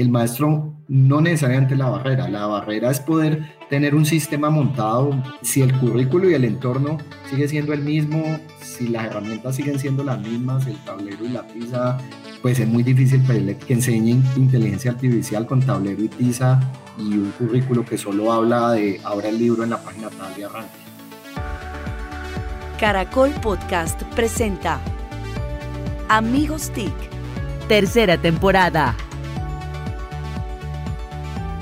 el maestro no necesariamente la barrera, la barrera es poder tener un sistema montado, si el currículo y el entorno sigue siendo el mismo, si las herramientas siguen siendo las mismas, el tablero y la tiza, pues es muy difícil pedirle que enseñen inteligencia artificial con tablero y tiza y un currículo que solo habla de ahora el libro en la página tal de arranque. Caracol Podcast presenta Amigos TIC, tercera temporada.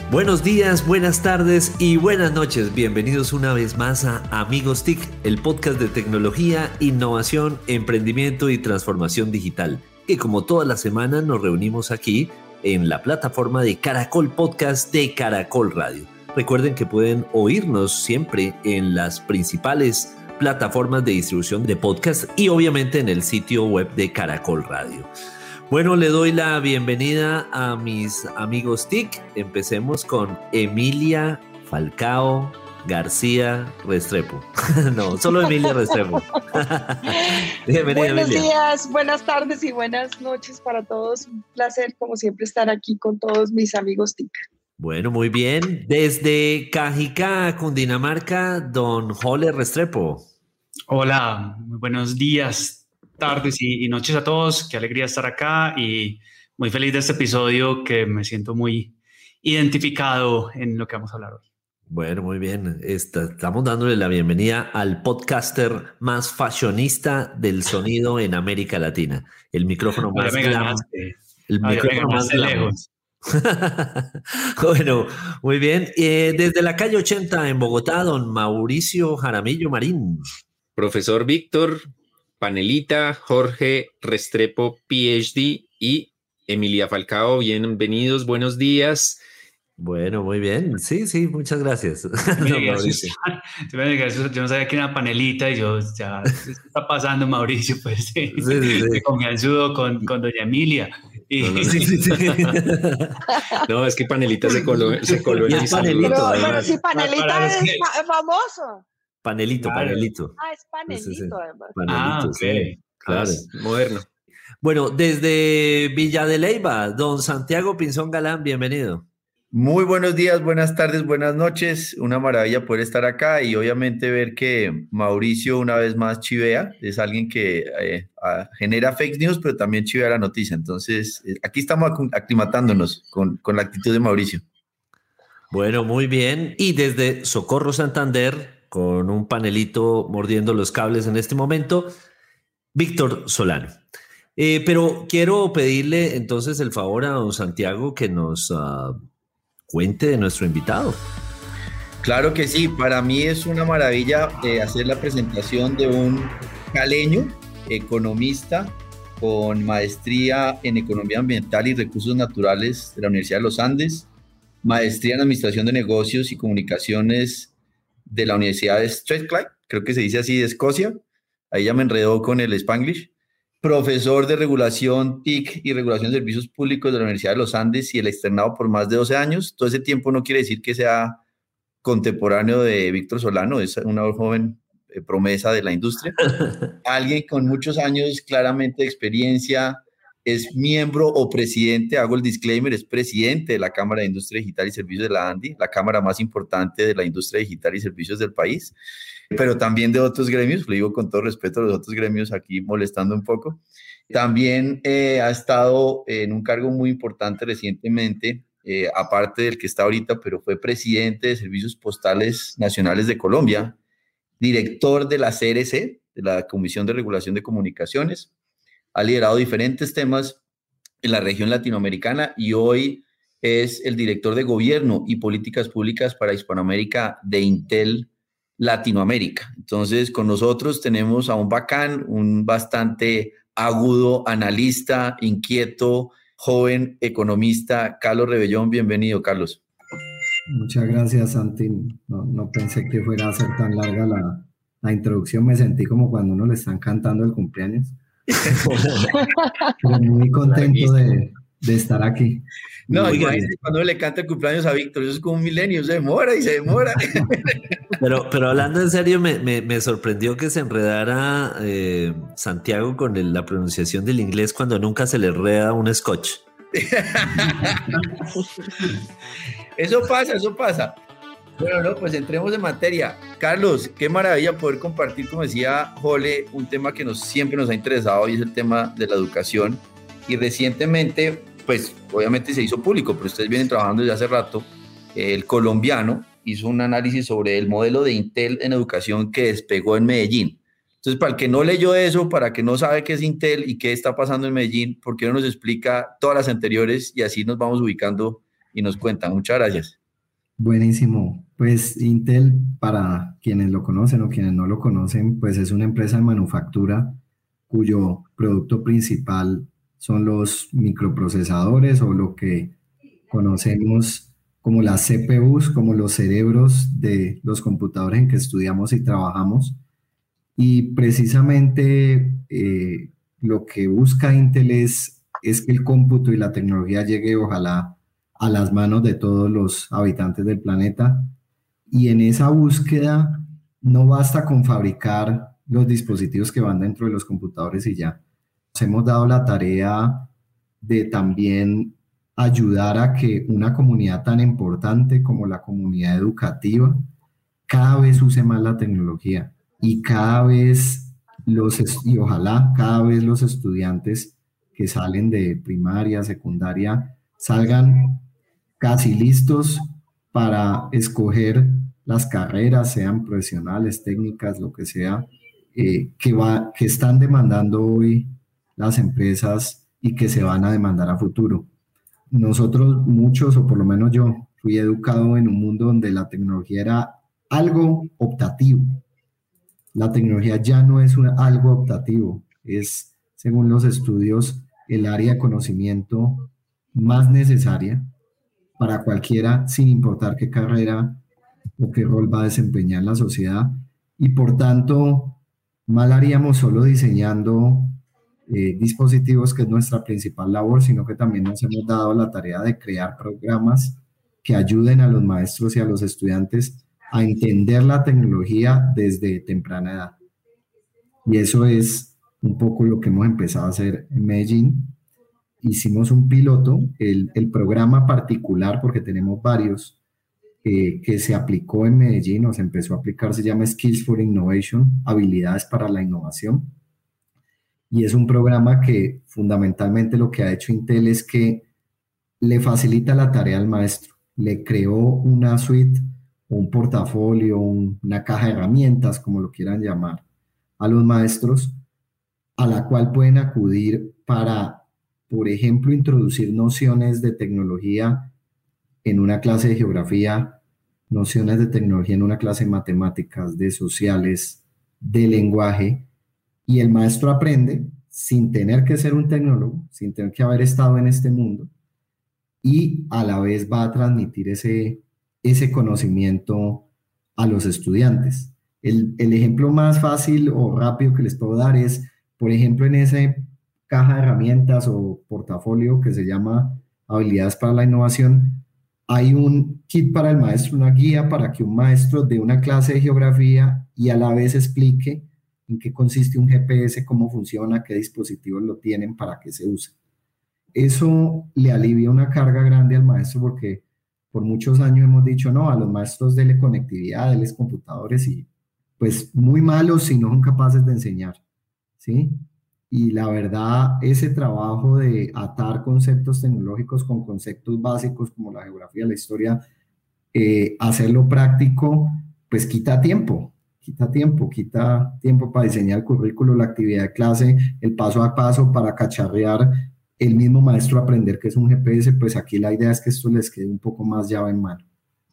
Buenos días, buenas tardes y buenas noches. Bienvenidos una vez más a Amigos TIC, el podcast de tecnología, innovación, emprendimiento y transformación digital. Que como toda la semana nos reunimos aquí en la plataforma de Caracol Podcast de Caracol Radio. Recuerden que pueden oírnos siempre en las principales plataformas de distribución de podcast y obviamente en el sitio web de Caracol Radio. Bueno, le doy la bienvenida a mis amigos TIC. Empecemos con Emilia Falcao García Restrepo. no, solo Emilia Restrepo. Bienvenida, Buenos días, buenas tardes y buenas noches para todos. Un placer, como siempre, estar aquí con todos mis amigos TIC. Bueno, muy bien. Desde Cajica, Cundinamarca, don Jole Restrepo. Hola, muy buenos días tardes y, noches a todos. Qué alegría estar acá y muy feliz de este episodio que me siento muy identificado en lo que vamos a hablar hoy. Bueno, muy bien. estamos dándole la bienvenida al podcaster más fashionista del sonido en América Latina. El micrófono más El micrófono más lejos. bueno, muy bien. Eh, desde la calle 80 en Bogotá, don Mauricio Jaramillo Marín. Profesor Víctor, Panelita, Jorge Restrepo, PhD y Emilia Falcao. Bienvenidos, buenos días. Bueno, muy bien. Sí, sí, muchas gracias. yo no sabía que era panelita y yo, ya, ¿qué está pasando, Mauricio? Pues sí, sí, sí, con con, doña Emilia. No, es que panelita se coló, se coló en mi Pero, pero si panelita es famoso. Panelito, panelito. Ah, es panelito, además. Panelito, ah, sí, claro. moderno. Bueno, desde Villa de Leyva, don Santiago Pinzón Galán, bienvenido. Muy buenos días, buenas tardes, buenas noches. Una maravilla poder estar acá y obviamente ver que Mauricio una vez más chivea. Es alguien que eh, genera fake news, pero también chivea la noticia. Entonces, eh, aquí estamos aclimatándonos con, con la actitud de Mauricio. Bueno, muy bien. Y desde Socorro Santander, con un panelito mordiendo los cables en este momento, Víctor Solano. Eh, pero quiero pedirle entonces el favor a don Santiago que nos ah, cuente de nuestro invitado. Claro que sí, para mí es una maravilla eh, hacer la presentación de un caleño, economista con maestría en Economía Ambiental y Recursos Naturales de la Universidad de los Andes, maestría en Administración de Negocios y Comunicaciones de la Universidad de Strathclyde, creo que se dice así, de Escocia. Ahí ya me enredó con el Spanglish. Profesor de regulación TIC y regulación de servicios públicos de la Universidad de los Andes y el externado por más de 12 años. Todo ese tiempo no quiere decir que sea contemporáneo de Víctor Solano, es una joven eh, promesa de la industria. Alguien con muchos años claramente de experiencia, es miembro o presidente, hago el disclaimer, es presidente de la Cámara de Industria Digital y Servicios de la ANDI, la cámara más importante de la industria digital y servicios del país, pero también de otros gremios, le digo con todo respeto a los otros gremios aquí molestando un poco. También eh, ha estado en un cargo muy importante recientemente, eh, aparte del que está ahorita, pero fue presidente de Servicios Postales Nacionales de Colombia, director de la CRC, de la Comisión de Regulación de Comunicaciones, ha liderado diferentes temas en la región latinoamericana y hoy es el director de gobierno y políticas públicas para Hispanoamérica de Intel Latinoamérica. Entonces, con nosotros tenemos a un bacán, un bastante agudo analista, inquieto, joven economista, Carlos Rebellón. Bienvenido, Carlos. Muchas gracias, Santi. No, pensé que fuera a ser tan larga la, la introducción. Me sentí como cuando uno le están cantando el cumpleaños. Muy contento de, estar aquí. No, cuando le canta el cumpleaños a Víctor, eso es como un milenio, se demora y se demora. Pero, pero hablando en serio, me, sorprendió que se enredara eh, Santiago con la pronunciación del inglés cuando nunca se le enreda un scotch. eso pasa, eso pasa. Bueno, no, pues entremos en materia. Carlos, qué maravilla poder compartir, como decía Jole, un tema que nos, siempre nos ha interesado y es el tema de la educación. Y recientemente, pues obviamente se hizo público, pero ustedes vienen trabajando desde hace rato, el colombiano hizo un análisis sobre el modelo de Intel en educación que despegó en Medellín. Entonces, para el que no leyó eso, para el que no sabe qué es Intel y qué está pasando en Medellín, ¿por qué no nos explica todas las anteriores y así nos vamos ubicando y nos cuentan? Muchas gracias. Buenísimo. Pues Intel, para quienes lo conocen o quienes no lo conocen, pues es una empresa de manufactura cuyo producto principal son los microprocesadores o lo que conocemos como las CPUs, como los cerebros de los computadores en que estudiamos y trabajamos. Y precisamente eh, lo que busca Intel es, es que el cómputo y la tecnología llegue ojalá a las manos de todos los habitantes del planeta. Y en esa búsqueda no basta con fabricar los dispositivos que van dentro de los computadores y ya. Nos hemos dado la tarea de también ayudar a que una comunidad tan importante como la comunidad educativa cada vez use más la tecnología y cada vez los, y ojalá cada vez los estudiantes que salen de primaria, secundaria, salgan casi listos para escoger las carreras, sean profesionales, técnicas, lo que sea, eh, que, va, que están demandando hoy las empresas y que se van a demandar a futuro. Nosotros, muchos, o por lo menos yo, fui educado en un mundo donde la tecnología era algo optativo. La tecnología ya no es algo optativo, es, según los estudios, el área de conocimiento más necesaria para cualquiera, sin importar qué carrera o qué rol va a desempeñar la sociedad. Y por tanto, mal haríamos solo diseñando eh, dispositivos, que es nuestra principal labor, sino que también nos hemos dado la tarea de crear programas que ayuden a los maestros y a los estudiantes a entender la tecnología desde temprana edad. Y eso es un poco lo que hemos empezado a hacer en Medellín hicimos un piloto, el, programa particular, porque tenemos varios, eh, que se aplicó en Medellín o se empezó a aplicar, se llama Skills for Innovation, habilidades para la innovación. Y es un programa que fundamentalmente lo que ha hecho Intel es que le facilita la tarea al maestro, le creó una suite, un portafolio, una caja de herramientas, como lo quieran llamar, a los maestros, a la cual pueden acudir para por ejemplo, introducir nociones de tecnología en una clase de geografía, nociones de tecnología en una clase de matemáticas, de sociales, de lenguaje, y el maestro aprende sin tener que ser un tecnólogo, sin tener que haber estado en este mundo, y a la vez va a transmitir ese, ese conocimiento a los estudiantes. El, el ejemplo más fácil o rápido que les puedo dar es, por ejemplo, en ese caja de herramientas o portafolio que se llama Habilidades para la Innovación, hay un kit para el maestro, una guía para que un maestro dé una clase de geografía y a la vez explique en qué consiste un GPS, cómo funciona, qué dispositivos lo tienen, para qué se usa. Eso le alivia una carga grande al maestro porque por muchos años hemos dicho, no, a los maestros dele conectividad, deles computadores y pues muy malos si no son capaces de enseñar, ¿sí? Y la verdad, ese trabajo de atar conceptos tecnológicos con conceptos básicos como la geografía, la historia, eh, hacerlo práctico, pues quita tiempo, quita tiempo, quita tiempo para diseñar el currículo, la actividad de clase, el paso a paso para cacharrear el mismo maestro aprender que es un GPS, pues aquí la idea es que esto les quede un poco más llave en mano.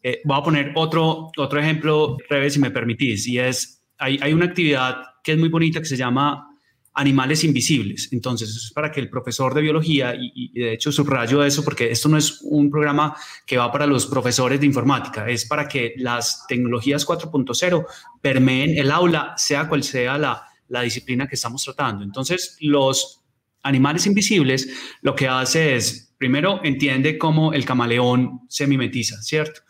Eh, voy a poner otro, otro ejemplo, Reves, si me permitís, y es, hay, hay una actividad que es muy bonita que se llama animales invisibles. Entonces, es para que el profesor de biología, y, de hecho subrayo eso porque esto no es un programa que va para los profesores de informática, es para que las tecnologías 4.0 permeen el aula, sea cual sea la disciplina que estamos tratando. Entonces, los animales invisibles lo que hace es, primero, entiende cómo el camaleón se mimetiza, ¿cierto?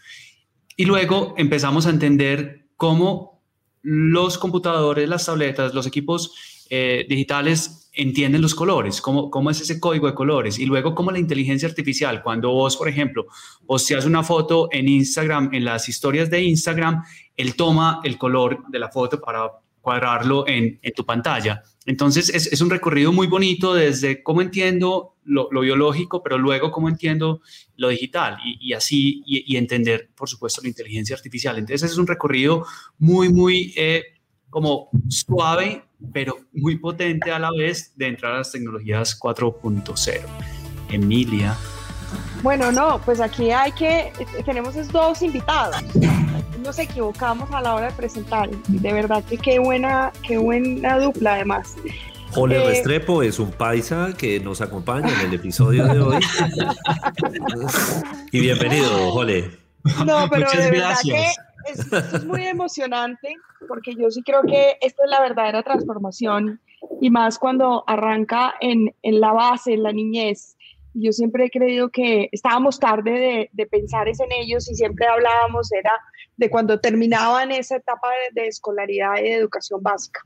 Y luego empezamos a entender cómo los computadores, las tabletas, los equipos eh, digitales entienden los colores, cómo, cómo es ese código de colores y luego cómo la inteligencia artificial, cuando vos, por ejemplo, posteas una foto en Instagram, en las historias de Instagram, él toma el color de la foto para cuadrarlo en, en tu pantalla. Entonces es, es, un recorrido muy bonito desde cómo entiendo lo, lo biológico, pero luego cómo entiendo lo digital y, así y, y, entender, por supuesto, la inteligencia artificial. Entonces es un recorrido muy, muy eh, como suave, pero muy potente a la vez de entrar a las tecnologías 4.0. Emilia. Bueno, no, pues aquí hay que, tenemos dos invitados. Nos equivocamos a la hora de presentar. De verdad que qué buena, qué buena dupla además. Jole eh, Restrepo es un paisa que nos acompaña en el episodio de hoy. y bienvenido, Jole. No, pero Muchas de verdad gracias. que es, es muy emocionante porque yo sí creo que esta es la verdadera transformación y más cuando arranca en, en la base, en la niñez. Yo siempre he creído que estábamos tarde de, de pensar en ellos y siempre hablábamos era de cuando terminaban esa etapa de, de escolaridad y de educación básica.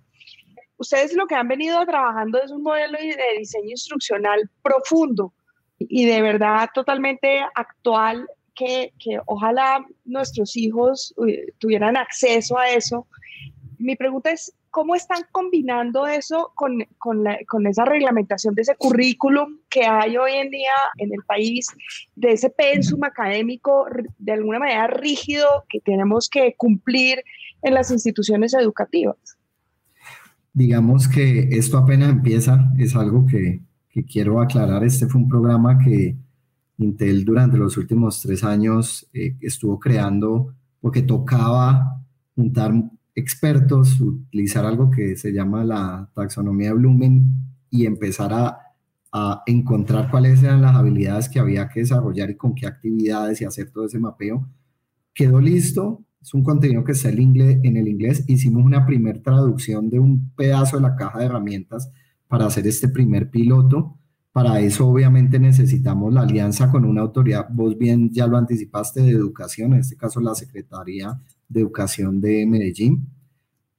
Ustedes lo que han venido trabajando es un modelo de diseño instruccional profundo y de verdad totalmente actual que, que, ojalá nuestros hijos uh, tuvieran acceso a eso mi pregunta es, ¿cómo están combinando eso con, con, la, con, esa reglamentación de ese currículum que hay hoy en día en el país, de ese pensum académico de alguna manera rígido que tenemos que cumplir en las instituciones educativas? Digamos que esto apenas empieza, es algo que, que quiero aclarar. Este fue un programa que Intel durante los últimos tres años eh, estuvo creando porque tocaba juntar expertos, utilizar algo que se llama la taxonomía de Blumen y empezar a, a, encontrar cuáles eran las habilidades que había que desarrollar y con qué actividades y hacer todo ese mapeo. Quedó listo, es un contenido que está en, en el inglés. Hicimos una primera traducción de un pedazo de la caja de herramientas para hacer este primer piloto. Para eso obviamente necesitamos la alianza con una autoridad, vos bien ya lo anticipaste, de educación, en este caso la Secretaría de Educación de Medellín,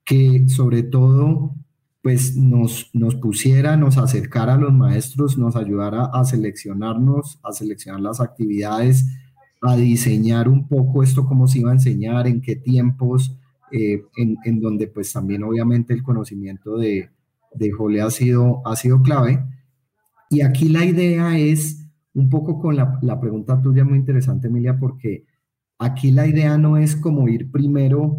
que sobre todo pues nos, nos pusiera, nos acercara a los maestros, nos ayudara a seleccionarnos, a seleccionar las actividades, a diseñar un poco esto, cómo se iba a enseñar, en qué tiempos, eh, en, en, donde pues también obviamente el conocimiento de, de Jole ha sido, ha sido clave. Y aquí la idea es un poco con la, la pregunta tuya muy interesante, Emilia, porque Aquí la idea no es como ir primero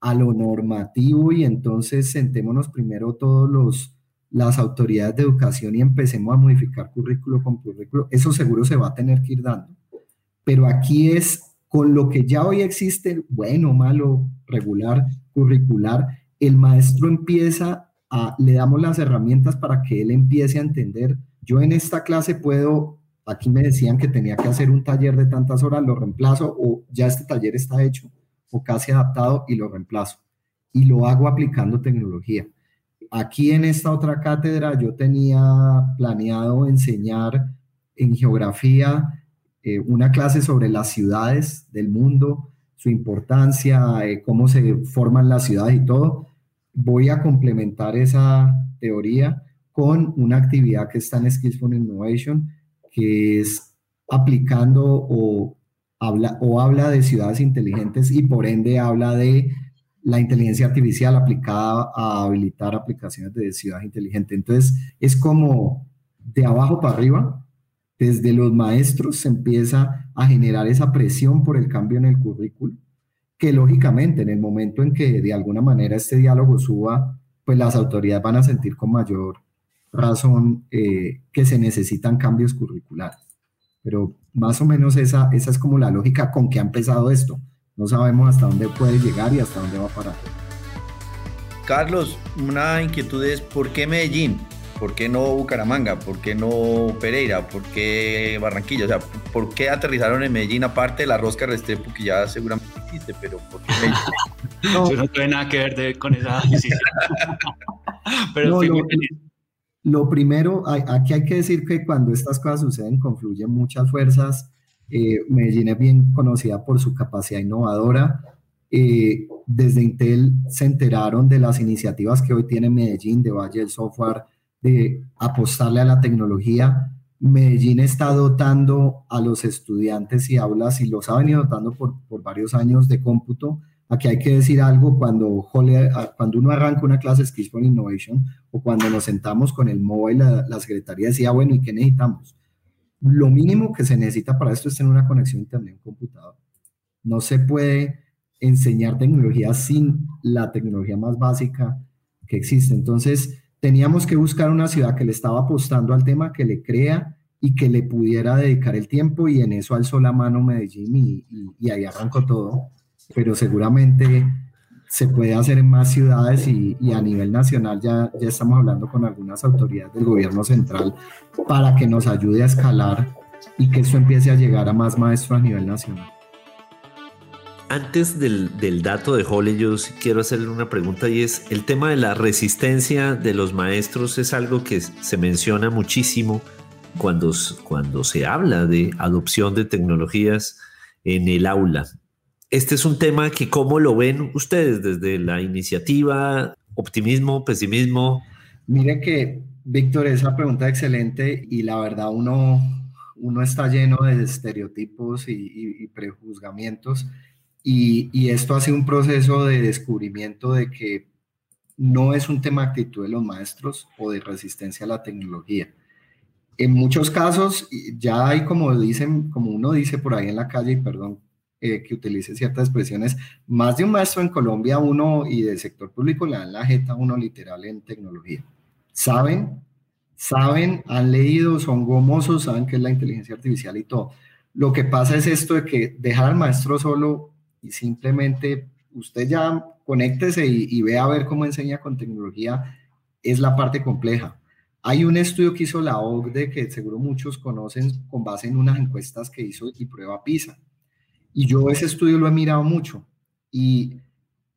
a lo normativo y entonces sentémonos primero todos los las autoridades de educación y empecemos a modificar currículo con currículo, eso seguro se va a tener que ir dando. Pero aquí es con lo que ya hoy existe, bueno, malo, regular, curricular, el maestro empieza a, le damos las herramientas para que él empiece a entender, yo en esta clase puedo Aquí me decían que tenía que hacer un taller de tantas horas, lo reemplazo o ya este taller está hecho o casi adaptado y lo reemplazo. Y lo hago aplicando tecnología. Aquí en esta otra cátedra yo tenía planeado enseñar en geografía eh, una clase sobre las ciudades del mundo, su importancia, eh, cómo se forman las ciudades y todo. Voy a complementar esa teoría con una actividad que está en Skills for Innovation, que es aplicando o habla, o habla de ciudades inteligentes y por ende habla de la inteligencia artificial aplicada a habilitar aplicaciones de ciudad inteligente. Entonces, es como de abajo para arriba, desde los maestros se empieza a generar esa presión por el cambio en el currículo, que lógicamente en el momento en que de alguna manera este diálogo suba, pues las autoridades van a sentir con mayor razón eh, que se necesitan cambios curriculares. Pero más o menos esa, esa es como la lógica con que ha empezado esto. No sabemos hasta dónde puede llegar y hasta dónde va a parar. Carlos, una inquietud es, ¿por qué Medellín? ¿Por qué no Bucaramanga? ¿Por qué no Pereira? ¿Por qué Barranquilla? O sea, ¿por qué aterrizaron en Medellín aparte de la rosca Restrepo que ya seguramente existe? Pero ¿por qué Medellín? no. Yo no tuve nada que ver de, con esa decisión. pero no, no, lo primero, aquí hay que decir que cuando estas cosas suceden confluyen muchas fuerzas. Eh, Medellín es bien conocida por su capacidad innovadora. Eh, desde Intel se enteraron de las iniciativas que hoy tiene Medellín, de Valle del Software, de apostarle a la tecnología. Medellín está dotando a los estudiantes y aulas, y los ha venido dotando por, por varios años de cómputo. Aquí hay que decir algo, cuando, cuando uno arranca una clase Skills for Innovation o cuando nos sentamos con el móvil, la, la secretaría decía, bueno, ¿y qué necesitamos? Lo mínimo que se necesita para esto es tener una conexión a internet en computador. No se puede enseñar tecnología sin la tecnología más básica que existe. Entonces, teníamos que buscar una ciudad que le estaba apostando al tema, que le crea y que le pudiera dedicar el tiempo y en eso alzó la mano Medellín y, y, ahí arrancó todo. Pero seguramente se puede hacer en más ciudades y, a nivel nacional ya, ya estamos hablando con algunas autoridades del gobierno central para que nos ayude a escalar y que eso empiece a llegar a más maestros a nivel nacional. Antes del, dato de Hole, yo quiero hacerle una pregunta y es, el tema de la resistencia de los maestros es algo que se menciona muchísimo cuando, cuando se habla de adopción de tecnologías en el aula. Este es un tema que, ¿cómo lo ven ustedes desde la iniciativa? ¿Optimismo, pesimismo? Mire que, Víctor, esa pregunta excelente y la verdad uno, uno está lleno de estereotipos y, y prejuzgamientos y, esto hace un proceso de descubrimiento de que no es un tema de actitud de los maestros o de resistencia a la tecnología. En muchos casos ya hay como dicen, como uno dice por ahí en la calle, y perdón eh, que utilice ciertas expresiones, más de un maestro en Colombia uno y del sector público le dan la jeta uno literal en tecnología. Saben, saben, han leído, son gomosos, saben que es la inteligencia artificial y todo. Lo que pasa es esto de que dejar al maestro solo y simplemente usted ya conéctese y, y vea a ver cómo enseña con tecnología, es la parte compleja. Hay un estudio que hizo la OCDE que seguro muchos conocen con base en unas encuestas que hizo y prueba PISA. Y yo ese estudio lo he mirado mucho. Y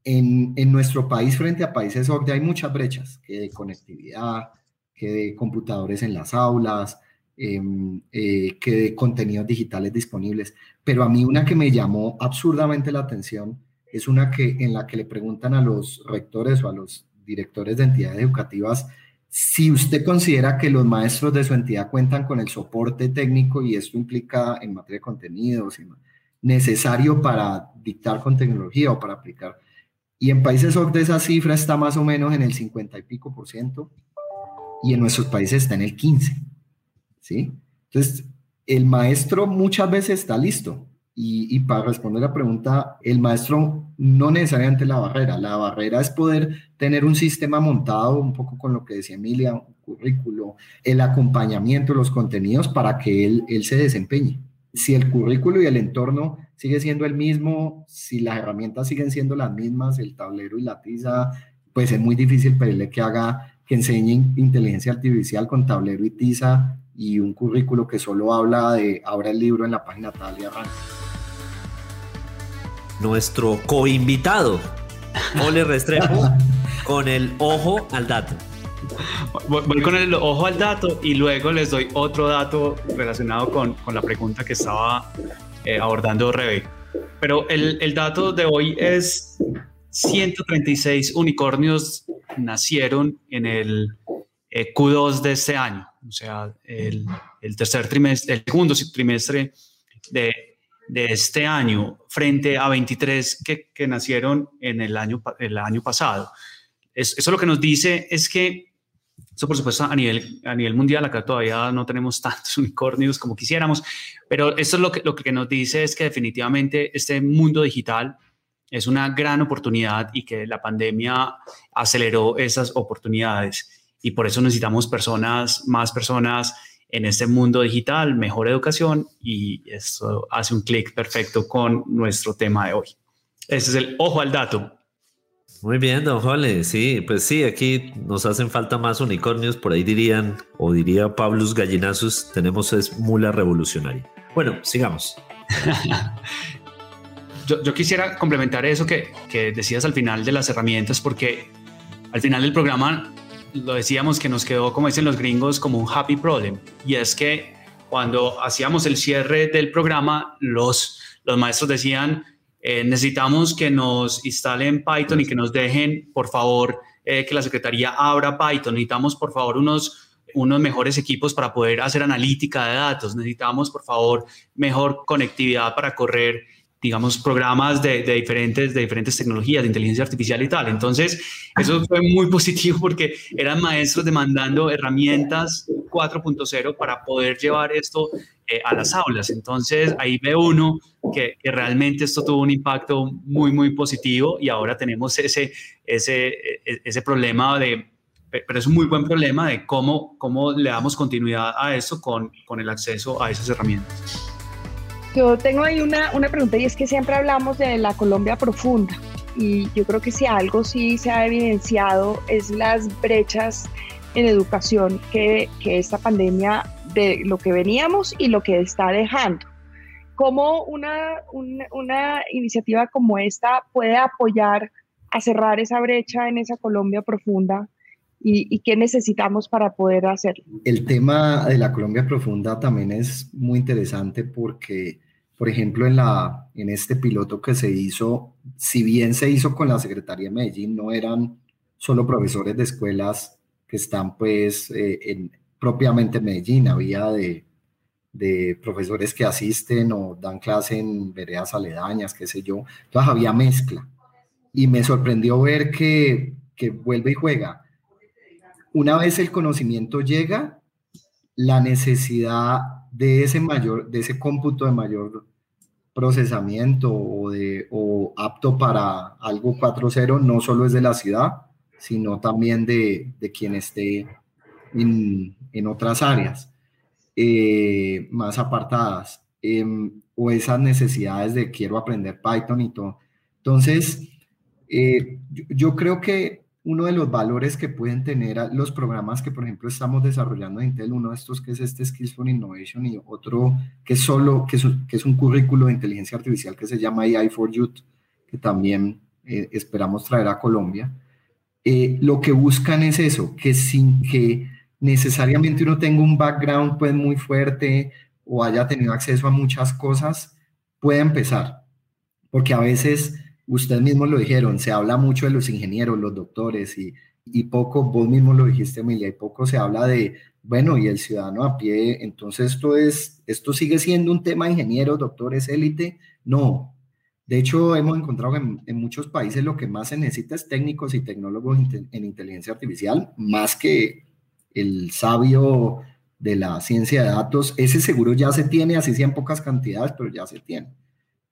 en, en nuestro país, frente a países OCDE, hay muchas brechas, que de conectividad, que de computadores en las aulas, Em, eh, que de contenidos digitales disponibles. Pero a mí una que me llamó absurdamente la atención es una que en la que le preguntan a los rectores o a los directores de entidades educativas si usted considera que los maestros de su entidad cuentan con el soporte técnico y esto implica en materia de contenidos necesario para dictar con tecnología o para aplicar. Y en países OCDE esa cifra está más o menos en el 50 y pico por ciento y en nuestros países está en el 15. ¿sí? Entonces, el maestro muchas veces está listo. Y, para responder la pregunta, el maestro no necesariamente la barrera, la barrera es poder tener un sistema montado, un poco con lo que decía Emilia, un currículo, el acompañamiento, los contenidos para que él, él se desempeñe. Si el currículo y el entorno sigue siendo el mismo, si las herramientas siguen siendo las mismas, el tablero y la tiza, pues es muy difícil pedirle que haga, que enseñe inteligencia artificial con tablero y tiza y un currículo que solo habla de abra el libro en la página tal y arranca. Nuestro coinvitado, Ole Restrepo, con el ojo al dato. Voy con el ojo al dato y luego les doy otro dato relacionado con, con la pregunta que estaba eh, abordando Rebe. Pero el, el dato de hoy es 136 unicornios nacieron en el eh, Q2 de este año, o sea, el, el, tercer trimestre, el segundo trimestre de, de este año, frente a 23 que, que, nacieron en el año, el año pasado. eso lo que nos dice es que, eso por supuesto a nivel, a nivel mundial, acá todavía no tenemos tantos unicornios como quisiéramos, pero esto es lo que, lo que nos dice es que definitivamente este mundo digital es una gran oportunidad y que la pandemia aceleró esas oportunidades y por eso necesitamos personas, más personas en este mundo digital, mejor educación y eso hace un clic perfecto con nuestro tema de hoy. Ese es el ojo al dato. Muy bien, don Jole. Sí, pues sí, aquí nos hacen falta más unicornios, por ahí dirían, o diría Pablus Gallinazos, tenemos es mula revolucionaria. Bueno, sigamos. yo, yo, quisiera complementar eso que, que decías al final de las herramientas, porque al final del programa lo decíamos que nos quedó, como dicen los gringos, como un happy problem. Y es que cuando hacíamos el cierre del programa, los, los maestros decían, eh, necesitamos que nos instalen Python y que nos dejen, por favor, eh, que la Secretaría abra Python, necesitamos por favor unos unos mejores equipos para poder hacer analítica de datos, necesitamos por favor mejor conectividad para correr digamos, programas de, diferentes, de diferentes tecnologías, de inteligencia artificial y tal. Entonces, eso fue muy positivo porque eran maestros demandando herramientas 4.0 para poder llevar esto eh, a las aulas. Entonces, ahí ve uno que, realmente esto tuvo un impacto muy, muy positivo y ahora tenemos ese, ese, e, ese problema de, pero es un muy buen problema de cómo, cómo le damos continuidad a eso con, con el acceso a esas herramientas. Yo tengo ahí una, una pregunta y es que siempre hablamos de la Colombia profunda y yo creo que si algo sí se ha evidenciado es las brechas en educación que, que esta pandemia de lo que veníamos y lo que está dejando. ¿Cómo una, una, una iniciativa como esta puede apoyar a cerrar esa brecha en esa Colombia profunda y, y, qué necesitamos para poder hacerlo. El tema de la Colombia profunda también es muy interesante porque, por ejemplo, en, la, en este piloto que se hizo, si bien se hizo con la Secretaría de Medellín, no eran solo profesores de escuelas que están pues eh, en, propiamente en Medellín, había de, de profesores que asisten o dan clase en veredas aledañas, qué sé yo, entonces había mezcla. Y me sorprendió ver que, que vuelve y juega una vez el conocimiento llega, la necesidad de ese mayor, de ese cómputo de mayor procesamiento o, de, o apto para algo 4.0 no solo es de la ciudad, sino también de, de quien esté en, en otras áreas eh, más apartadas em, o esas necesidades de quiero aprender Python y todo. Entonces, eh, yo, creo que uno de los valores que pueden tener los programas que, por ejemplo, estamos desarrollando en Intel, uno de estos que es este Skills for Innovation y otro que es solo, que es, un currículo de inteligencia artificial que se llama AI for Youth, que también eh, esperamos traer a Colombia. Eh, lo que buscan es eso, que sin que necesariamente uno tenga un background pues muy fuerte o haya tenido acceso a muchas cosas, pueda empezar. Porque a veces ustedes mismos lo dijeron, se habla mucho de los ingenieros, los doctores y, y poco, vos mismo lo dijiste, Emilia, y poco se habla de, bueno, y el ciudadano a pie, entonces esto es, esto sigue siendo un tema de ingenieros, doctores, élite, no. De hecho, hemos encontrado que en, muchos países lo que más se necesita es técnicos y tecnólogos en inteligencia artificial, más que el sabio de la ciencia de datos. Ese seguro ya se tiene, así sean pocas cantidades, pero ya se tiene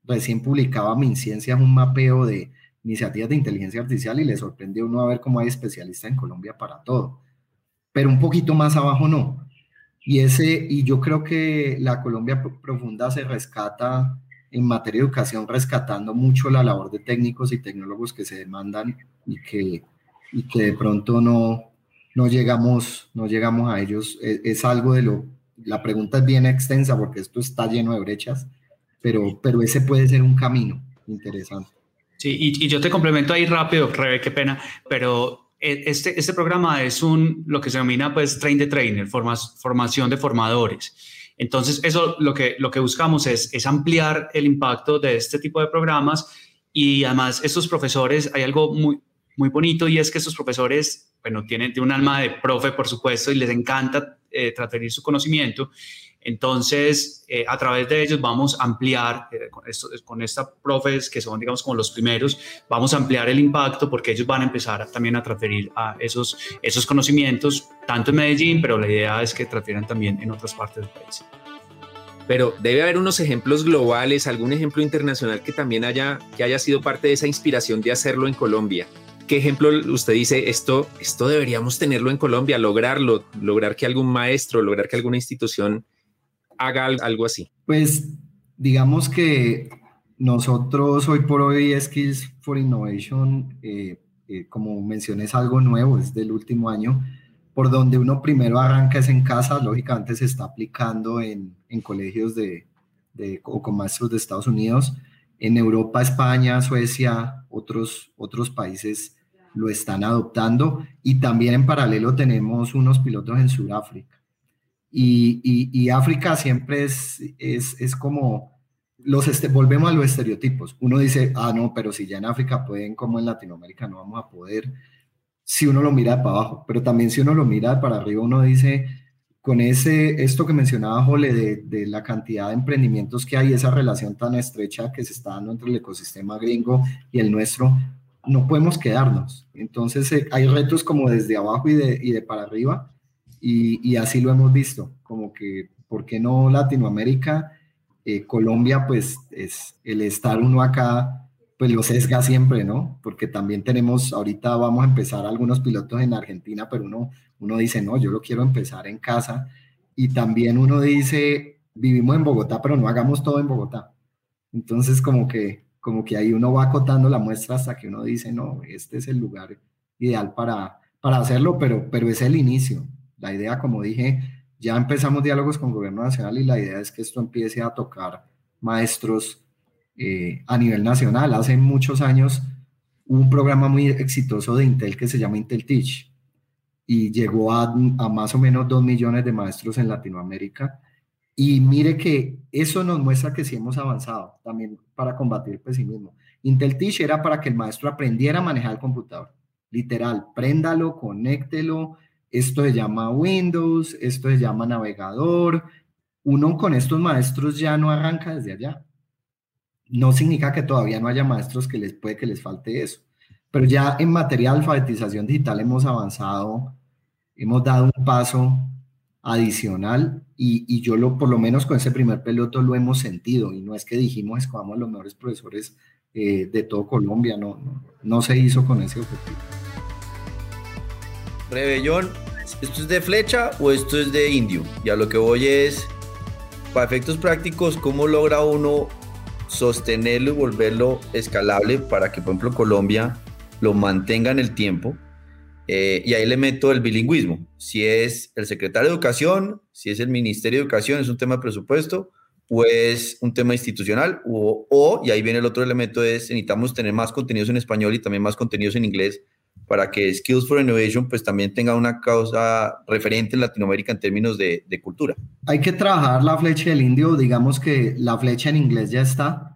recién publicaba MinCiencias un mapeo de iniciativas de inteligencia artificial y le sorprendió uno a ver cómo hay especialistas en Colombia para todo. Pero un poquito más abajo no. Y, ese, y yo creo que la Colombia profunda se rescata en materia de educación, rescatando mucho la labor de técnicos y tecnólogos que se demandan y que, y que de pronto no, no, llegamos, no llegamos a ellos. Es, es algo de lo... La pregunta es bien extensa porque esto está lleno de brechas pero, pero ese puede ser un camino interesante. Sí, y, yo te complemento ahí rápido, Rebe, qué pena, pero e, este, este programa es un, lo que se denomina pues train the trainer, formación de formadores. Entonces, eso lo que, lo que buscamos es, es ampliar el impacto de este tipo de programas y además estos profesores, hay algo muy, muy bonito y es que estos profesores, bueno, tienen, un alma de profe, por supuesto, y les encanta eh, transferir su conocimiento entonces, eh, a través de ellos vamos a ampliar, eh, con, esto, con esta profes que son, digamos, como los primeros, vamos a ampliar el impacto porque ellos van a empezar también a transferir a esos, esos conocimientos, tanto en Medellín, pero la idea es que transfieran también en otras partes del país. Pero debe haber unos ejemplos globales, algún ejemplo internacional que también haya, que haya sido parte de esa inspiración de hacerlo en Colombia. ¿Qué ejemplo usted dice, esto, esto deberíamos tenerlo en Colombia, lograrlo, lograr que algún maestro, lograr que alguna institución haga algo así? Pues digamos que nosotros hoy por hoy Skills for Innovation, eh, eh, como mencioné, es algo nuevo, es del último año, por donde uno primero arranca es en casa, lógicamente se está aplicando en, en colegios de, o con maestros de Estados Unidos, en Europa, España, Suecia, otros, otros países lo están adoptando y también en paralelo tenemos unos pilotos en Sudáfrica. Y, África siempre es, es, como, los este, volvemos a los estereotipos. Uno dice, ah, no, pero si ya en África pueden, como en Latinoamérica no vamos a poder. si uno lo mira para abajo, pero también si uno lo mira para arriba, uno dice, con ese, esto que mencionaba Jole, de, de, la cantidad de emprendimientos que hay, esa relación tan estrecha que se está dando entre el ecosistema gringo y el nuestro, no podemos quedarnos. Entonces eh, hay retos como desde abajo y de, y de para arriba, y, así lo hemos visto, como que, ¿por qué no Latinoamérica? Eh, Colombia, pues es el estar uno acá pues lo sesga siempre, ¿no? Porque también tenemos, ahorita vamos a empezar algunos pilotos en Argentina, pero uno, uno dice, no, yo lo quiero empezar en casa. Y también uno dice, vivimos en Bogotá, pero no hagamos todo en Bogotá. Entonces, como que, como que ahí uno va acotando la muestra hasta que uno dice, no, este es el lugar ideal para, para hacerlo, pero, pero es el inicio. La idea, como dije, ya empezamos diálogos con Gobierno Nacional y la idea es que esto empiece a tocar maestros eh, a nivel nacional. Hace muchos años hubo un programa muy exitoso de Intel que se llama Intel Teach y llegó a, a más o menos dos millones de maestros en Latinoamérica. Y mire que eso nos muestra que sí hemos avanzado también para combatir el pesimismo. Intel Teach era para que el maestro aprendiera a manejar el computador. Literal, préndalo, conéctelo. Esto se llama Windows, esto se llama navegador. Uno con estos maestros ya no arranca desde allá no significa que todavía no haya maestros que les puede que les falte eso. Pero ya en materia de alfabetización digital hemos avanzado, hemos dado un paso adicional y, yo lo, por lo menos con ese primer peloto lo hemos sentido y no es que dijimos escogamos los mejores profesores eh, de todo Colombia, no, no, no se hizo con ese objetivo. Rebellón, ¿esto es de flecha o esto es de indio? Y a lo que voy es, para efectos prácticos, ¿cómo logra uno sostenerlo y volverlo escalable para que, por ejemplo, Colombia lo mantenga en el tiempo. Eh, y ahí le meto el bilingüismo. Si es el secretario de Educación, si es el Ministerio de Educación, es un tema de presupuesto, o es un tema institucional, o, o, y ahí viene el otro elemento, es necesitamos tener más contenidos en español y también más contenidos en inglés para que Skills for Innovation pues también tenga una causa referente en Latinoamérica en términos de, de, cultura. Hay que trabajar la flecha del indio, digamos que la flecha en inglés ya está,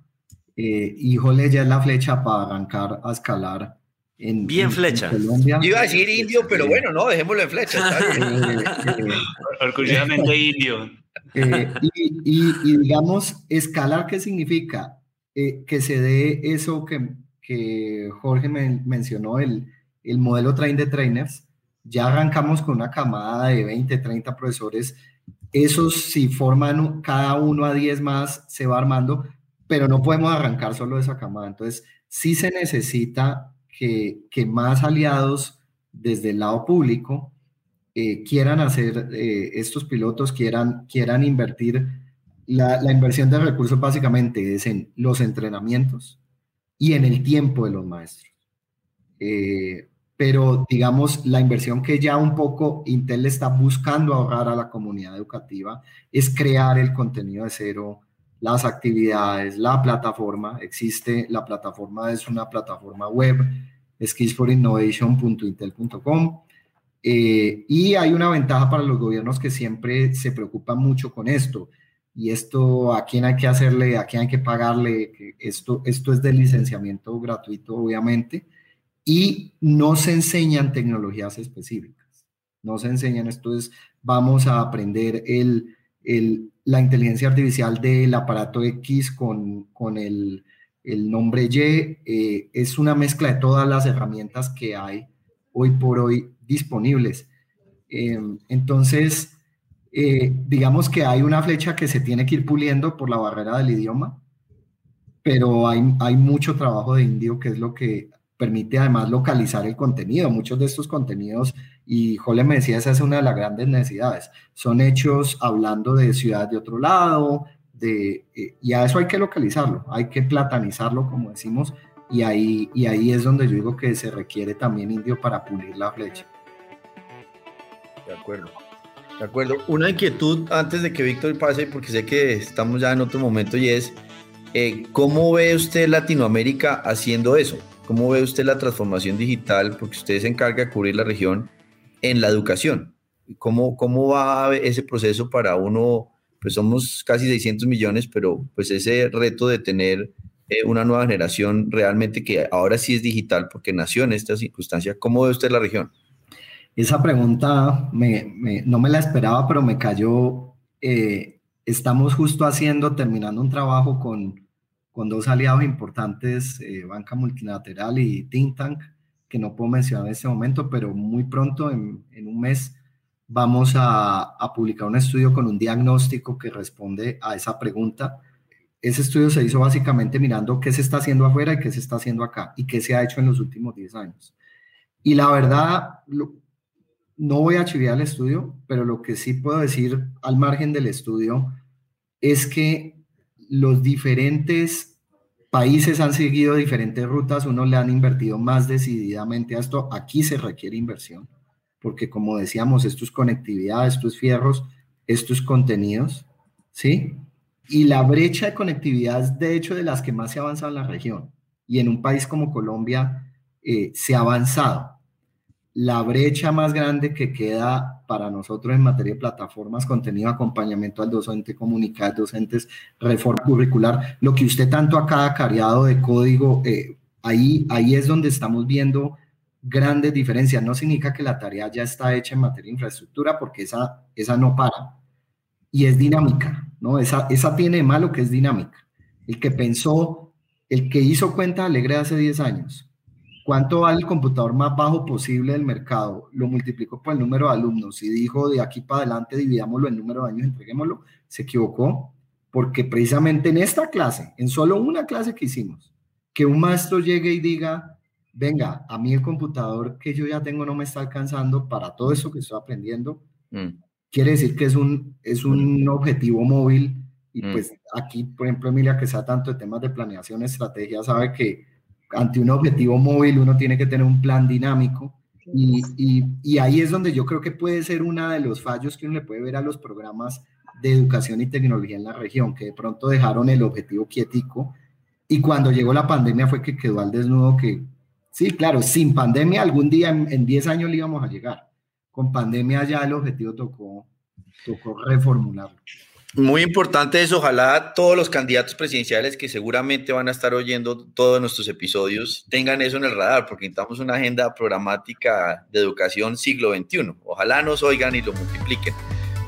eh, híjole, ya es la flecha para arrancar a escalar. En, Bien flecha. Yo iba a decir indio, pero bueno, no, dejémoslo en flecha. Eh, eh, Orgullosamente indio. Eh, y, y, y, digamos, escalar, ¿qué significa? que se dé eso que, que Jorge me mencionó, el, el modelo Train de Trainers, ya arrancamos con una camada de 20, 30 profesores. Esos, si forman cada uno a 10 más, se va armando, pero no podemos arrancar solo de esa camada. Entonces, sí se necesita que, que más aliados desde el lado público eh, quieran hacer eh, estos pilotos, quieran, quieran invertir. La, la inversión de recursos básicamente es en los entrenamientos y en el tiempo de los maestros. Eh, pero digamos, la inversión que ya un poco Intel está buscando ahorrar a la comunidad educativa es crear el contenido de cero, las actividades, la plataforma. Existe, la plataforma es una plataforma web, skillsforinnovation.intel.com. Eh, y hay una ventaja para los gobiernos que siempre se preocupan mucho con esto. Y esto, ¿a quién hay que hacerle? ¿A quién hay que pagarle? Esto, esto es de licenciamiento gratuito, obviamente y no se enseñan tecnologías específicas. No se enseñan, esto es, vamos a aprender el, el, la inteligencia artificial del aparato X con, con el, el, nombre Y. Eh, es una mezcla de todas las herramientas que hay hoy por hoy disponibles. Eh, entonces, eh, digamos que hay una flecha que se tiene que ir puliendo por la barrera del idioma, pero hay, hay mucho trabajo de indio, que es lo que permite además localizar el contenido. Muchos de estos contenidos, y Jole me decía, esa es una de las grandes necesidades, son hechos hablando de ciudades de otro lado, de, eh, y a eso hay que localizarlo, hay que platanizarlo, como decimos, y ahí, y ahí es donde yo digo que se requiere también indio para pulir la flecha. De acuerdo. De acuerdo. Una inquietud antes de que Víctor pase, porque sé que estamos ya en otro momento, y es, eh, ¿cómo ve usted Latinoamérica haciendo eso? ¿Cómo ve usted la transformación digital? Porque usted se encarga de cubrir la región en la educación. ¿Cómo, cómo va ese proceso para uno? Pues somos casi 600 millones, pero pues ese reto de tener eh, una nueva generación realmente que ahora sí es digital porque nació en esta circunstancia. ¿Cómo ve usted la región? Esa pregunta no me la esperaba, pero me cayó. Eh, estamos justo haciendo, terminando un trabajo con, con dos aliados importantes, eh, Banca Multilateral y Think Tank, que no puedo mencionar en este momento, pero muy pronto, en, en un mes, vamos a, a, publicar un estudio con un diagnóstico que responde a esa pregunta. Ese estudio se hizo básicamente mirando qué se está haciendo afuera y qué se está haciendo acá y qué se ha hecho en los últimos 10 años. Y la verdad, no voy a chiviar el estudio, pero lo que sí puedo decir al margen del estudio es que los diferentes países han seguido diferentes rutas, unos le han invertido más decididamente a esto, aquí se requiere inversión, porque como decíamos, esto es conectividad, esto es fierros, esto es contenidos, ¿sí? Y la brecha de conectividad es de hecho de las que más se ha avanzado en la región. Y en un país como Colombia eh, se ha avanzado la brecha más grande que queda para nosotros en materia de plataformas, contenido, acompañamiento al docente, comunicar docentes, reforma curricular, lo que usted tanto acá ha cariado de código, eh, ahí, ahí es donde estamos viendo grandes diferencias. No significa que la tarea ya está hecha en materia de infraestructura, porque esa, esa no para. Y es dinámica, ¿no? Esa, esa tiene de malo que es dinámica. El que pensó, el que hizo cuenta alegre hace 10 años, ¿Cuánto vale el computador más bajo posible del mercado? Lo multiplicó por el número de alumnos y dijo de aquí para adelante dividámoslo en número de años, entreguémoslo. Se equivocó porque precisamente en esta clase, en solo una clase que hicimos, que un maestro llegue y diga, venga, a mí el computador que yo ya tengo no me está alcanzando para todo eso que estoy aprendiendo, mm. quiere decir que es un, es un objetivo móvil y mm. pues aquí, por ejemplo, Emilia, que sea tanto de temas de planeación, estrategia, sabe que ante un objetivo móvil uno tiene que tener un plan dinámico y, y, y, ahí es donde yo creo que puede ser uno de los fallos que uno le puede ver a los programas de educación y tecnología en la región, que de pronto dejaron el objetivo quietico y cuando llegó la pandemia fue que quedó al desnudo que, sí, claro, sin pandemia algún día en 10 años le íbamos a llegar. Con pandemia ya el objetivo tocó, tocó reformularlo. Muy importante eso, ojalá todos los candidatos presidenciales que seguramente van a estar oyendo todos nuestros episodios tengan eso en el radar, porque necesitamos una agenda programática de educación siglo XXI. Ojalá nos oigan y lo multipliquen.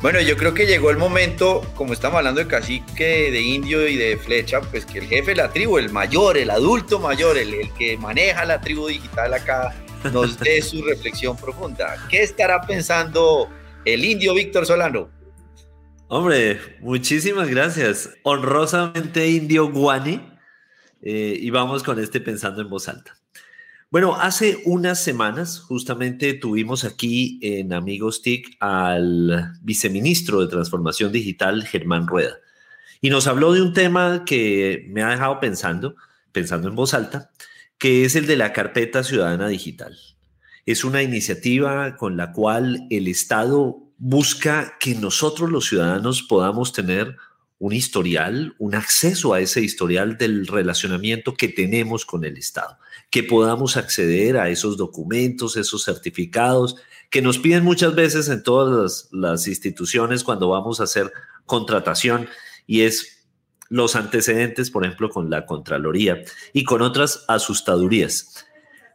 Bueno, yo creo que llegó el momento, como estamos hablando de cacique, de indio y de flecha, pues que el jefe de la tribu, el mayor, el adulto mayor, el, el que maneja la tribu digital acá, nos dé su reflexión profunda. ¿Qué estará pensando el indio Víctor Solano? Hombre, muchísimas gracias. Honrosamente indio guani. Eh, y vamos con este pensando en voz alta. Bueno, hace unas semanas justamente tuvimos aquí en Amigos TIC al viceministro de Transformación Digital, Germán Rueda, y nos habló de un tema que me ha dejado pensando, pensando en voz alta, que es el de la carpeta ciudadana digital. Es una iniciativa con la cual el Estado busca que nosotros los ciudadanos podamos tener un historial, un acceso a ese historial del relacionamiento que tenemos con el Estado, que podamos acceder a esos documentos, esos certificados que nos piden muchas veces en todas las, instituciones cuando vamos a hacer contratación y es los antecedentes, por ejemplo, con la Contraloría y con otras asustadurías.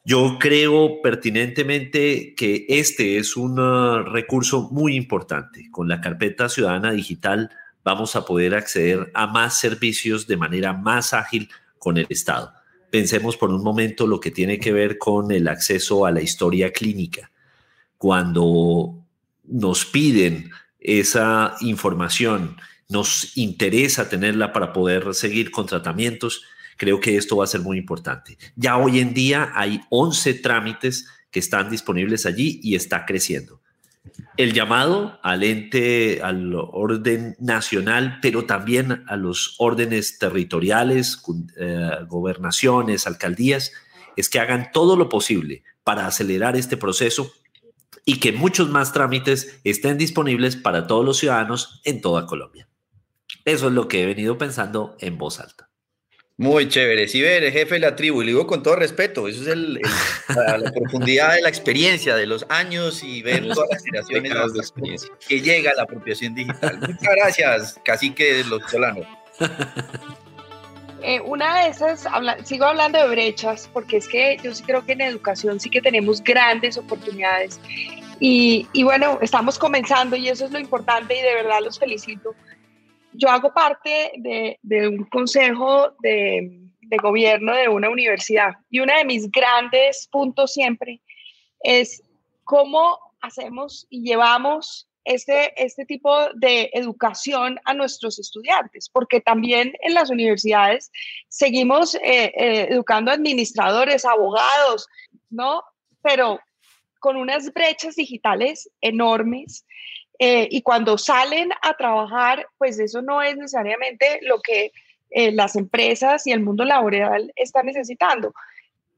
Yo creo pertinentemente que este es un uh, recurso muy importante. Con la carpeta ciudadana digital vamos a poder acceder a más servicios de manera más ágil con el Estado. Pensemos por un momento lo que tiene que ver con el acceso a la historia clínica. Cuando nos piden esa información, nos interesa tenerla para poder seguir con tratamientos, Creo que esto va a ser muy importante. Ya hoy en día hay 11 trámites que están disponibles allí y está creciendo. El llamado al ente, al orden nacional, pero también a los órdenes territoriales, eh, gobernaciones, alcaldías, es que hagan todo lo posible para acelerar este proceso y que muchos más trámites estén disponibles para todos los ciudadanos en toda Colombia. Eso es lo que he venido pensando en voz alta. Muy chévere. Sí, ver, el jefe de la tribu, y lo digo con todo respeto, eso es el, la, profundidad de la experiencia, de los años y ver todas las generaciones de experiencia que llega a la apropiación digital. Muchas gracias, cacique de los solanos. Eh, una de esas, sigo hablando de brechas, porque es que yo sí creo que en educación sí que tenemos grandes oportunidades. Y, y, bueno, estamos comenzando y eso es lo importante y de verdad los felicito. Yo hago parte de, un consejo de, de gobierno de una universidad y uno de mis grandes puntos siempre es cómo hacemos y llevamos este, este tipo de educación a nuestros estudiantes, porque también en las universidades seguimos eh, eh, educando administradores, abogados, ¿no? Pero con unas brechas digitales enormes. Eh, y cuando salen a trabajar, pues eso no es necesariamente lo que las empresas y el mundo laboral están necesitando.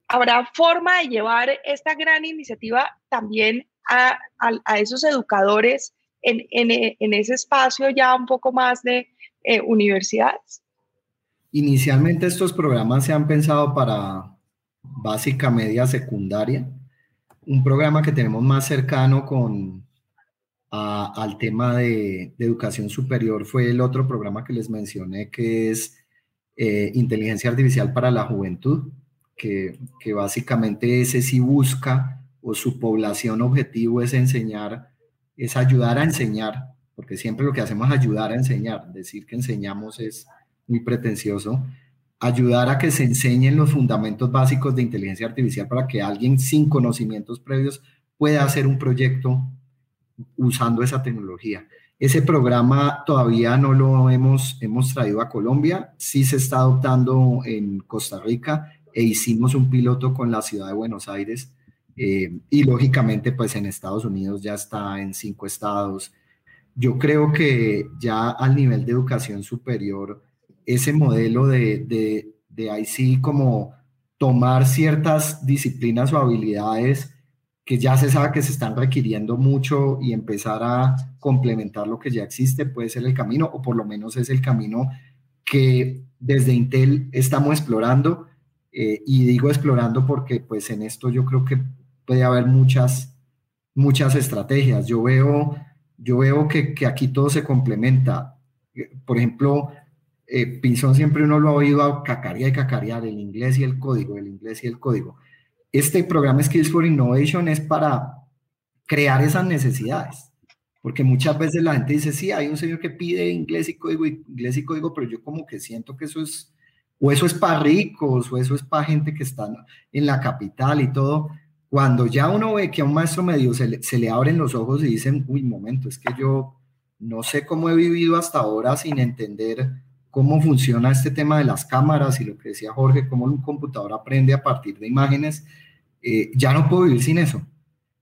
Habrá forma de llevar esta gran iniciativa también a, esos educadores en, en, ese espacio ya un poco más de eh, universidades? Inicialmente estos programas se han pensado para básica, media, secundaria. Un programa que tenemos más cercano con, al tema de, educación superior fue el otro programa que les mencioné, que es eh, Inteligencia Artificial para la Juventud, que, que básicamente ese sí busca o su población objetivo es enseñar, es ayudar a enseñar, porque siempre lo que hacemos es ayudar a enseñar, decir que enseñamos es muy pretencioso, ayudar a que se enseñen los fundamentos básicos de inteligencia artificial para que alguien sin conocimientos previos pueda hacer un proyecto usando esa tecnología. Ese programa todavía no lo hemos, hemos traído a Colombia, sí se está adoptando en Costa Rica e hicimos un piloto con la ciudad de Buenos Aires eh, y lógicamente, pues en Estados Unidos ya está en cinco estados. Yo creo que ya al nivel de educación superior, ese modelo de, de, de ahí sí como tomar ciertas disciplinas o habilidades que ya se sabe que se están requiriendo mucho y empezar a complementar lo que ya existe puede ser el camino, o por lo menos es el camino que desde Intel estamos explorando. Eh, y digo explorando porque pues en esto yo creo que puede haber muchas, muchas estrategias. Yo veo, yo veo que, aquí todo se complementa. Por ejemplo, eh, Pinzón siempre uno lo ha oído a cacarear y cacarear, el inglés y el código, el inglés y el código. Este programa Skills for Innovation es para crear esas necesidades. Porque muchas veces la gente dice, sí, hay un señor que pide inglés y código, inglés y código, pero yo como que siento que eso es, o eso es para ricos, o eso es para gente que está en la capital y todo. Cuando ya uno ve que a un maestro medio se le, se le abren los ojos y dicen, uy, momento, es que yo no sé cómo he vivido hasta ahora sin entender cómo funciona este tema de las cámaras y lo que decía Jorge, cómo un computador aprende a partir de imágenes, eh, ya no puedo vivir sin eso.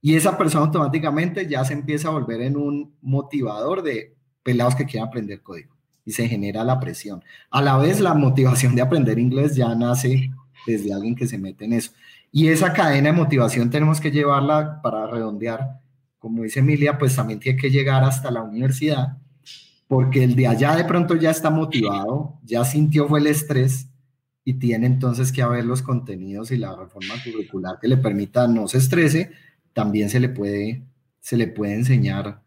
Y esa persona automáticamente ya se empieza a volver en un motivador de pelados que quieran aprender código y se genera la presión. A la vez, la motivación de aprender inglés ya nace desde alguien que se mete en eso. Y esa cadena de motivación tenemos que llevarla para redondear, como dice Emilia, pues también tiene que llegar hasta la universidad, porque el de allá de pronto ya está motivado, ya sintió fue el estrés y tiene entonces que haber los contenidos y la reforma curricular que le permita no se estrese, también se le puede, se le puede enseñar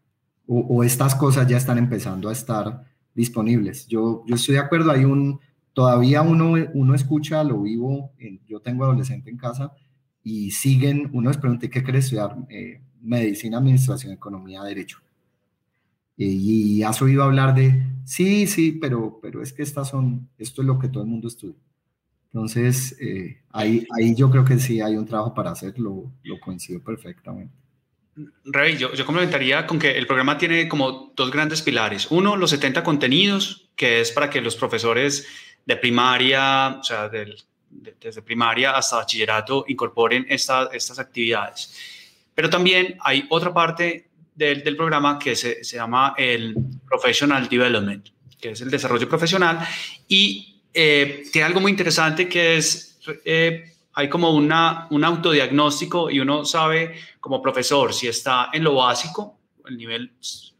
o, estas cosas ya están empezando a estar disponibles. Yo, yo estoy de acuerdo, hay un, todavía uno, uno escucha lo vivo, yo tengo adolescente en casa y siguen, uno les pregunta, ¿qué quiere estudiar? Eh, medicina, administración, economía, derecho. Y has oído hablar de, sí, sí, pero, pero es que estas son, esto es lo que todo el mundo estudia. Entonces, eh, ahí, ahí yo creo que sí hay un trabajo para hacerlo, lo coincido perfectamente. Rey, yo, yo complementaría con que el programa tiene como dos grandes pilares. Uno, los 70 contenidos, que es para que los profesores de primaria, o sea, desde primaria hasta bachillerato, incorporen estas actividades. Pero también hay otra parte del, del programa que se, se, llama el Professional Development, que es el desarrollo profesional, y eh, tiene algo muy interesante que es, eh, hay como una, un autodiagnóstico y uno sabe como profesor si está en lo básico, el nivel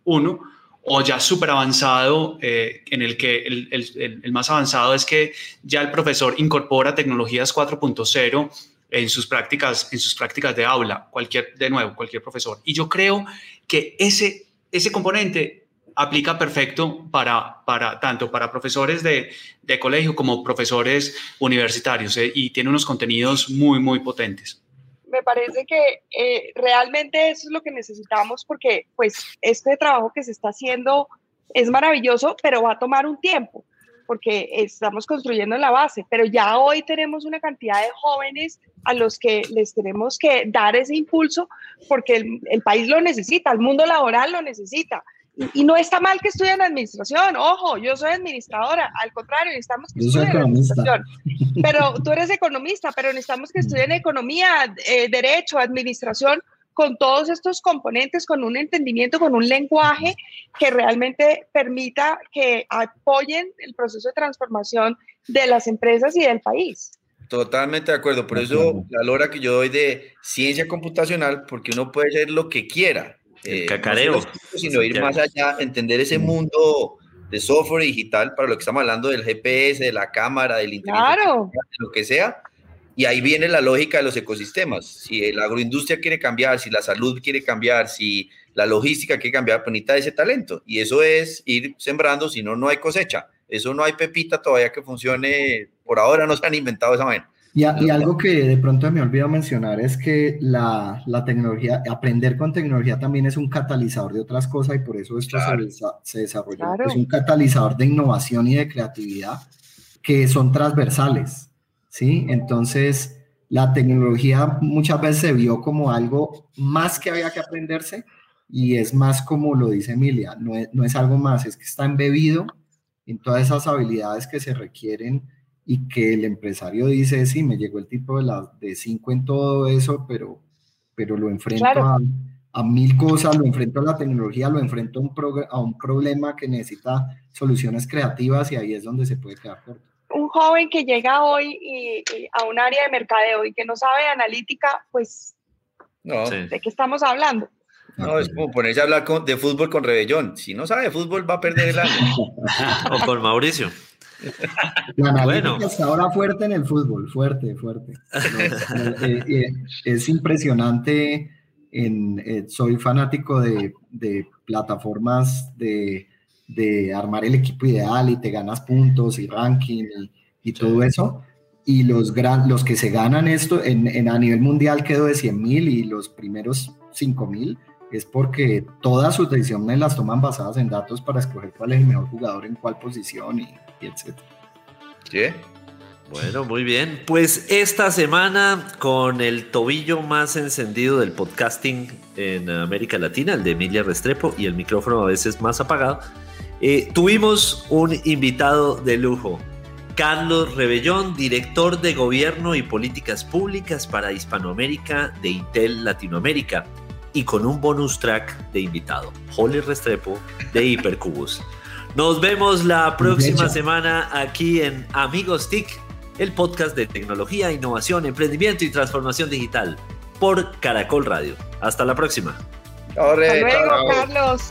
1, o ya súper avanzado, eh, en el que el, el, el, más avanzado es que ya el profesor incorpora tecnologías 4.0 en sus prácticas, en sus prácticas de aula, cualquier, de nuevo, cualquier profesor. Y yo creo que ese, ese componente aplica perfecto para, para tanto para profesores de, de colegio como profesores universitarios eh, y tiene unos contenidos muy, muy potentes. Me parece que eh, realmente eso es lo que necesitamos porque pues este trabajo que se está haciendo es maravilloso, pero va a tomar un tiempo porque estamos construyendo la base, pero ya hoy tenemos una cantidad de jóvenes a los que les tenemos que dar ese impulso porque el, el país lo necesita, el mundo laboral lo necesita. Y, no está mal que estudien administración, ojo, yo soy administradora, al contrario, necesitamos que estudien administración. Pero tú eres economista, pero necesitamos que estudien economía, eh, derecho, administración, con todos estos componentes, con un entendimiento, con un lenguaje que realmente permita que apoyen el proceso de transformación de las empresas y del país. Totalmente de acuerdo. Por eso la lora que yo doy de ciencia computacional, porque uno puede ser lo que quiera, eh, cacareo. sino ir más allá, entender ese mundo de software digital para lo que estamos hablando del GPS, de la cámara, del internet, de lo que sea. Y ahí viene la lógica de los ecosistemas. Si la agroindustria quiere cambiar, si la salud quiere cambiar, si la logística quiere cambiar, pues necesita ese talento. Y eso es ir sembrando, si no, no hay cosecha. Eso no hay pepita todavía que funcione. Por ahora no se han inventado esa manera. Y, algo que de pronto me olvidado mencionar es que la, tecnología, aprender con tecnología también es un catalizador de otras cosas y por eso esto se, desarrolló. Es un catalizador de innovación y de creatividad que son transversales, ¿sí? Entonces, la tecnología muchas veces se vio como algo más que había que aprenderse y es más como lo dice Emilia, no es, no es algo más, es que está embebido en todas esas habilidades que se requieren y que el empresario dice, sí, me llegó el tipo de, la, de cinco en todo eso, pero, pero lo enfrento a, a, mil cosas, lo enfrento a la tecnología, lo enfrento a un, a un problema que necesita soluciones creativas y ahí es donde se puede quedar corto. Un joven que llega hoy y, a un área de mercadeo y que no sabe analítica, pues, no. ¿de qué estamos hablando? No, es como ponerse a hablar de fútbol con Rebellón. Si no sabe de fútbol, va a perder el año. o con Mauricio. La bueno. está ahora fuerte en el fútbol, fuerte, fuerte. Eh, eh, es impresionante. En, eh, soy fanático de, de plataformas de, de, armar el equipo ideal y te ganas puntos y ranking y, todo eso. Y los, gran, los que se ganan esto en, en a nivel mundial quedó de 100 mil y los primeros 5 mil es porque todas sus decisiones las toman basadas en datos para escoger cuál es el mejor jugador en cuál posición y, etc. ¿Qué? Bueno, muy bien. Pues esta semana con el tobillo más encendido del podcasting en América Latina, el de Emilia Restrepo, y el micrófono a veces más apagado, eh, tuvimos un invitado de lujo. Carlos Rebellón, director de Gobierno y Políticas Públicas para Hispanoamérica de Intel Latinoamérica y con un bonus track de invitado, Holly Restrepo de Hipercubus. Nos vemos la próxima semana aquí en Amigos TIC, el podcast de tecnología, innovación, emprendimiento y transformación digital por Caracol Radio. Hasta la próxima. Hasta luego, Carlos.